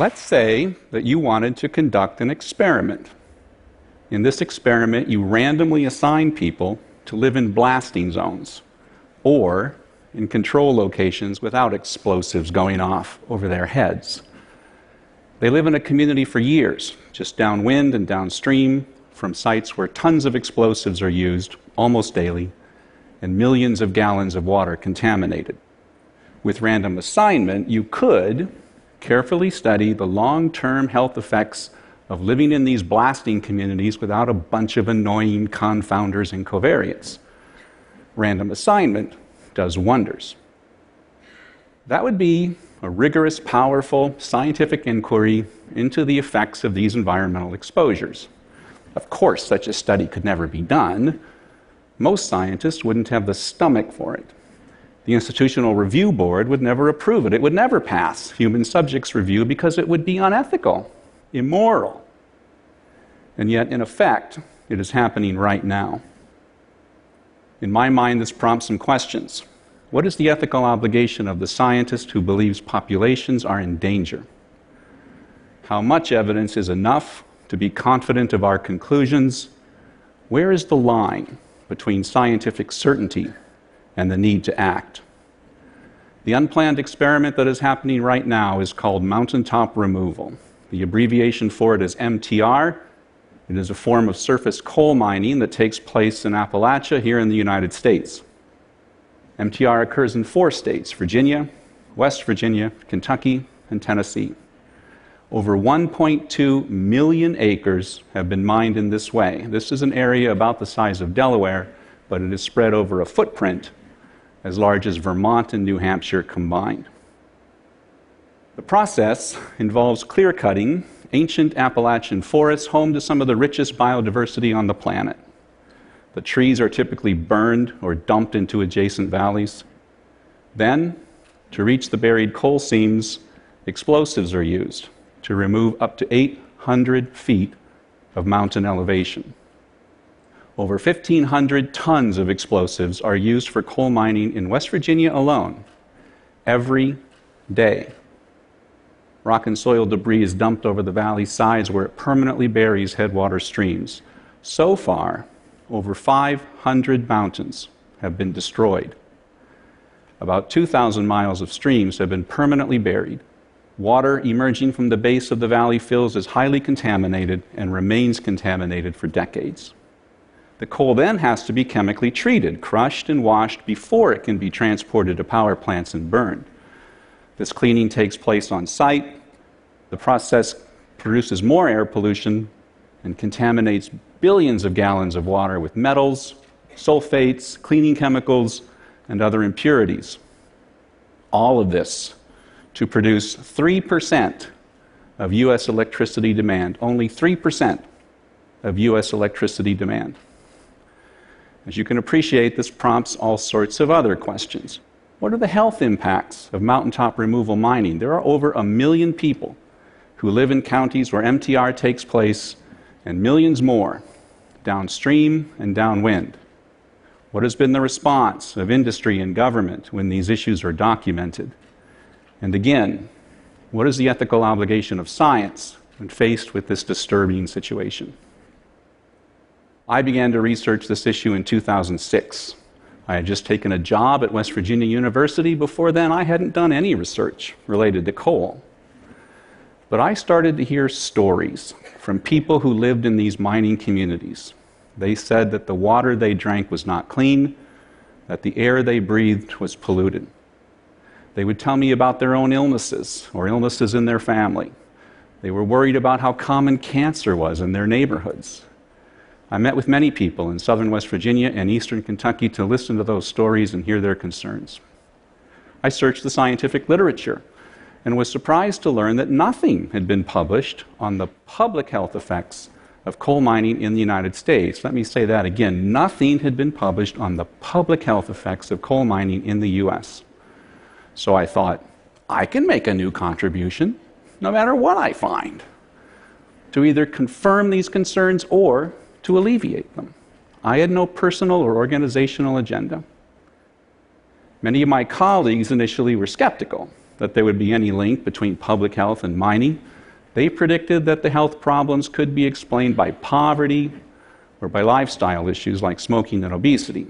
Let's say that you wanted to conduct an experiment. In this experiment, you randomly assign people to live in blasting zones or in control locations without explosives going off over their heads. They live in a community for years, just downwind and downstream from sites where tons of explosives are used almost daily and millions of gallons of water contaminated. With random assignment, you could carefully study the long term health effects of living in these blasting communities without a bunch of annoying confounders and covariates. Random assignment does wonders. That would be a rigorous, powerful scientific inquiry into the effects of these environmental exposures. Of course, such a study could never be done. Most scientists wouldn't have the stomach for it. The Institutional Review Board would never approve it. It would never pass human subjects review because it would be unethical, immoral. And yet, in effect, it is happening right now. In my mind, this prompts some questions. What is the ethical obligation of the scientist who believes populations are in danger? How much evidence is enough to be confident of our conclusions? Where is the line between scientific certainty and the need to act. The unplanned experiment that is happening right now is called mountaintop removal. The abbreviation for it is MTR. It is a form of surface coal mining that takes place in Appalachia here in the United States. MTR occurs in four states Virginia, West Virginia, Kentucky, and Tennessee. Over 1.2 million acres have been mined in this way. This is an area about the size of Delaware, but it is spread over a footprint as large as Vermont and New Hampshire combined. The process involves clear cutting ancient Appalachian forests, home to some of the richest biodiversity on the planet. The trees are typically burned or dumped into adjacent valleys. Then, to reach the buried coal seams, explosives are used to remove up to 800 feet of mountain elevation. Over 1,500 tons of explosives are used for coal mining in West Virginia alone every day. Rock and soil debris is dumped over the valley's sides where it permanently buries headwater streams. So far, over 500 mountains have been destroyed. About 2,000 miles of streams have been permanently buried. Water emerging from the base of the valley fills is highly contaminated and remains contaminated for decades. The coal then has to be chemically treated, crushed, and washed before it can be transported to power plants and burned. This cleaning takes place on site. The process produces more air pollution and contaminates billions of gallons of water with metals, sulfates, cleaning chemicals, and other impurities. All of this to produce 3% of U.S. electricity demand, only 3% of U.S. electricity demand. As you can appreciate, this prompts all sorts of other questions. What are the health impacts of mountaintop removal mining? There are over a million people who live in counties where MTR takes place, and millions more downstream and downwind. What has been the response of industry and government when these issues are documented? And again, what is the ethical obligation of science when faced with this disturbing situation? I began to research this issue in 2006. I had just taken a job at West Virginia University. Before then, I hadn't done any research related to coal. But I started to hear stories from people who lived in these mining communities. They said that the water they drank was not clean, that the air they breathed was polluted. They would tell me about their own illnesses or illnesses in their family. They were worried about how common cancer was in their neighborhoods. I met with many people in southern West Virginia and eastern Kentucky to listen to those stories and hear their concerns. I searched the scientific literature and was surprised to learn that nothing had been published on the public health effects of coal mining in the United States. Let me say that again. Nothing had been published on the public health effects of coal mining in the US. So I thought, I can make a new contribution no matter what I find to either confirm these concerns or to alleviate them. I had no personal or organizational agenda. Many of my colleagues initially were skeptical. that there would be any link between public health and mining. They predicted that the health problems could be explained by poverty or by lifestyle issues like smoking and obesity.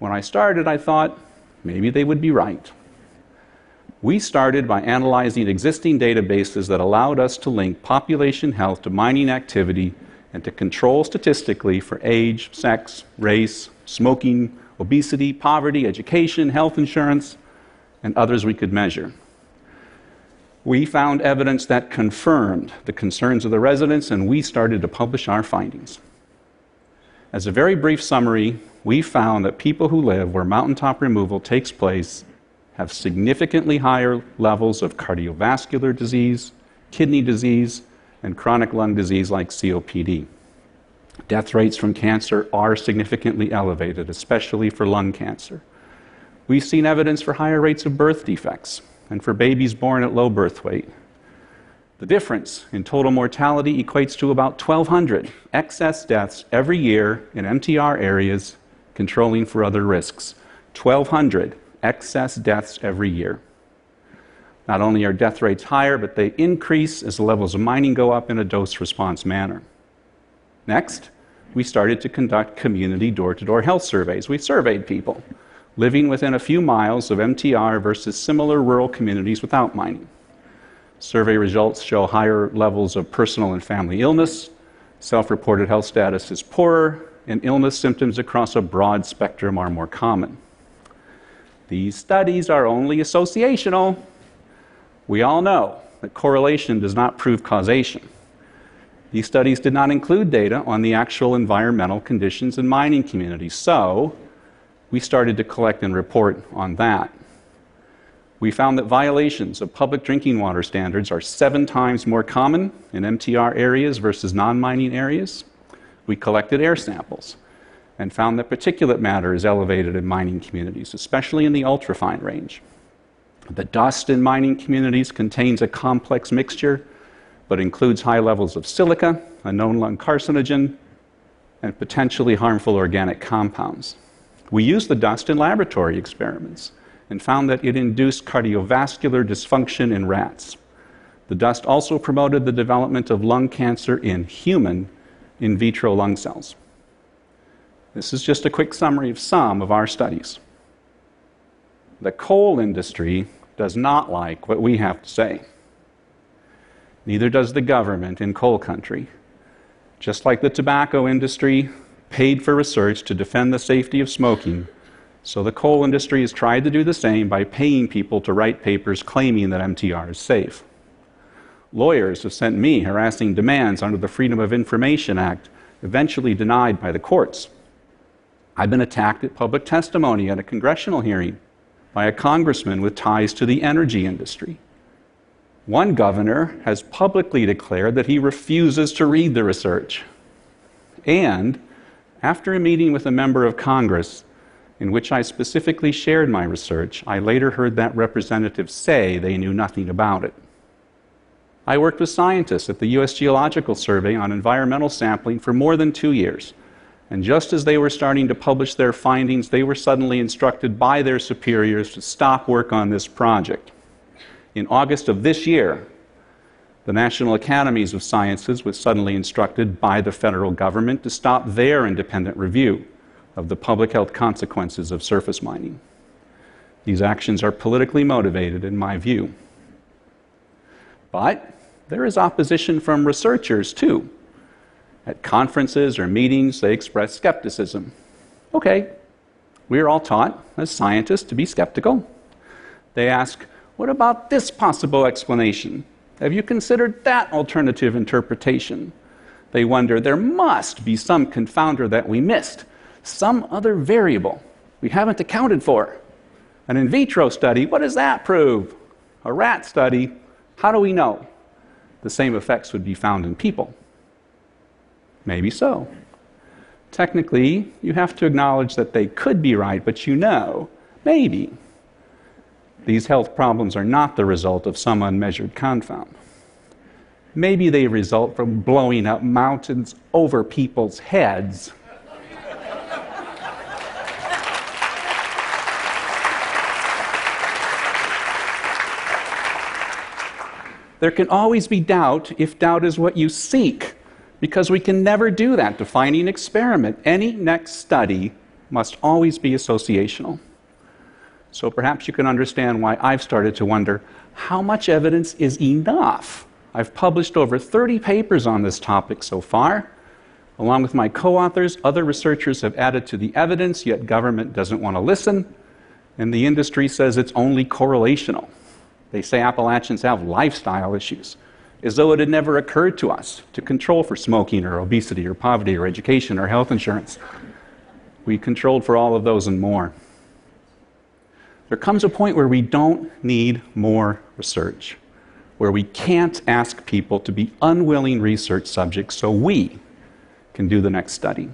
When I started, I thought maybe they would be right. We started by analyzing existing databases that allowed us to link population health to mining activity and to control statistically for age, sex, race, smoking, obesity, poverty, education, health insurance, and others we could measure. We found evidence that confirmed the concerns of the residents, and we started to publish our findings. As a very brief summary, we found that people who live where mountaintop removal takes place have significantly higher levels of cardiovascular disease, kidney disease, and chronic lung disease like COPD. Death rates from cancer are significantly elevated, especially for lung cancer. We've seen evidence for higher rates of birth defects and for babies born at low birth weight. The difference in total mortality equates to about 1,200 excess deaths every year in MTR areas controlling for other risks. 1,200 excess deaths every year. Not only are death rates higher, but they increase as the levels of mining go up in a dose response manner. Next, we started to conduct community door to door health surveys. We surveyed people living within a few miles of MTR versus similar rural communities without mining. Survey results show higher levels of personal and family illness, self reported health status is poorer, and illness symptoms across a broad spectrum are more common. These studies are only associational. We all know that correlation does not prove causation. These studies did not include data on the actual environmental conditions in mining communities, so we started to collect and report on that. We found that violations of public drinking water standards are seven times more common in MTR areas versus non mining areas. We collected air samples and found that particulate matter is elevated in mining communities, especially in the ultrafine range. The dust in mining communities contains a complex mixture, but includes high levels of silica, a known lung carcinogen, and potentially harmful organic compounds. We used the dust in laboratory experiments and found that it induced cardiovascular dysfunction in rats. The dust also promoted the development of lung cancer in human in vitro lung cells. This is just a quick summary of some of our studies. The coal industry does not like what we have to say. Neither does the government in coal country. Just like the tobacco industry paid for research to defend the safety of smoking, so the coal industry has tried to do the same by paying people to write papers claiming that MTR is safe. Lawyers have sent me harassing demands under the Freedom of Information Act, eventually denied by the courts. I've been attacked at public testimony at a congressional hearing by a congressman with ties to the energy industry. One governor has publicly declared that he refuses to read the research. And after a meeting with a member of Congress in which I specifically shared my research, I later heard that representative say they knew nothing about it. I worked with scientists at the U.S. Geological Survey on environmental sampling for more than two years. And just as they were starting to publish their findings, they were suddenly instructed by their superiors to stop work on this project. In August of this year, the National Academies of Sciences was suddenly instructed by the federal government to stop their independent review of the public health consequences of surface mining. These actions are politically motivated, in my view. But there is opposition from researchers, too. At conferences or meetings, they express skepticism. Okay, we are all taught as scientists to be skeptical. They ask, What about this possible explanation? Have you considered that alternative interpretation? They wonder, There must be some confounder that we missed, some other variable we haven't accounted for. An in vitro study, what does that prove? A rat study, how do we know? The same effects would be found in people. Maybe so. Technically, you have to acknowledge that they could be right, but you know, maybe, these health problems are not the result of some unmeasured confound. Maybe they result from blowing up mountains over people's heads. There can always be doubt if doubt is what you seek, because we can never do that. Defining experiment, any next study must always be associational. So perhaps you can understand why I've started to wonder how much evidence is enough? I've published over 30 papers on this topic so far. Along with my co authors, other researchers have added to the evidence, yet government doesn't want to listen, and the industry says it's only correlational. They say Appalachians have lifestyle issues, as though it had never occurred to us to control for smoking or obesity or poverty or education or health insurance. We controlled for all of those and more. There comes a point where we don't need more research, where we can't ask people to be unwilling research subjects so we can do the next study.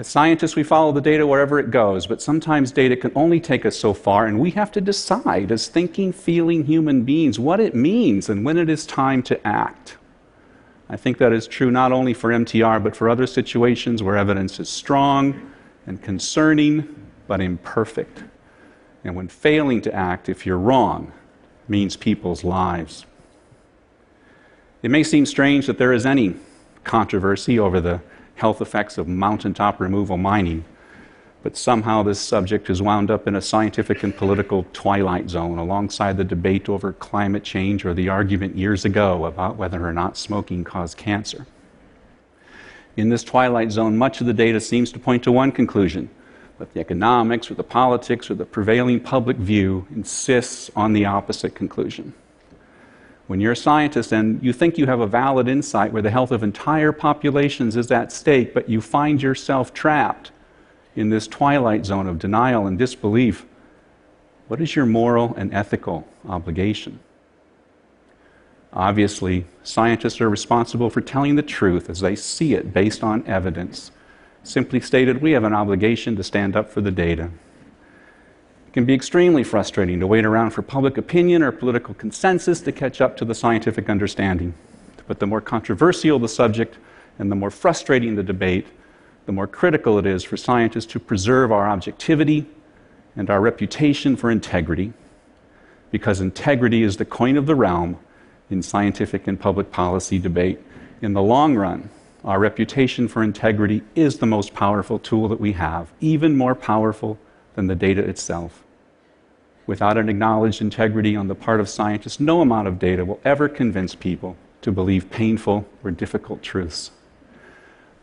As scientists, we follow the data wherever it goes, but sometimes data can only take us so far, and we have to decide, as thinking, feeling human beings, what it means and when it is time to act. I think that is true not only for MTR, but for other situations where evidence is strong and concerning but imperfect. And when failing to act, if you're wrong, means people's lives. It may seem strange that there is any controversy over the health effects of mountaintop removal mining, but somehow this subject has wound up in a scientific and political twilight zone alongside the debate over climate change or the argument years ago about whether or not smoking caused cancer. In this twilight zone, much of the data seems to point to one conclusion but the economics or the politics or the prevailing public view insists on the opposite conclusion. When you're a scientist and you think you have a valid insight where the health of entire populations is at stake, but you find yourself trapped in this twilight zone of denial and disbelief, what is your moral and ethical obligation? Obviously, scientists are responsible for telling the truth as they see it based on evidence Simply stated, we have an obligation to stand up for the data. It can be extremely frustrating to wait around for public opinion or political consensus to catch up to the scientific understanding. But the more controversial the subject and the more frustrating the debate, the more critical it is for scientists to preserve our objectivity and our reputation for integrity, because integrity is the coin of the realm in scientific and public policy debate. In the long run, our reputation for integrity is the most powerful tool that we have, even more powerful than the data itself. Without an acknowledged integrity on the part of scientists, no amount of data will ever convince people to believe painful or difficult truths.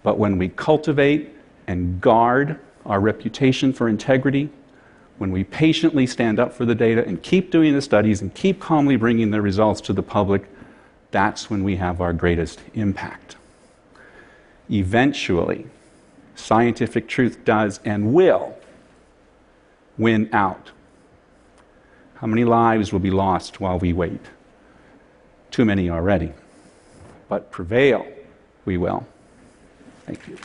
But when we cultivate and guard our reputation for integrity, when we patiently stand up for the data and keep doing the studies and keep calmly bringing the results to the public, that's when we have our greatest impact eventually, scientific truth does and will win out. How many lives will be lost while we wait? Too many already. But prevail we will. Thank you.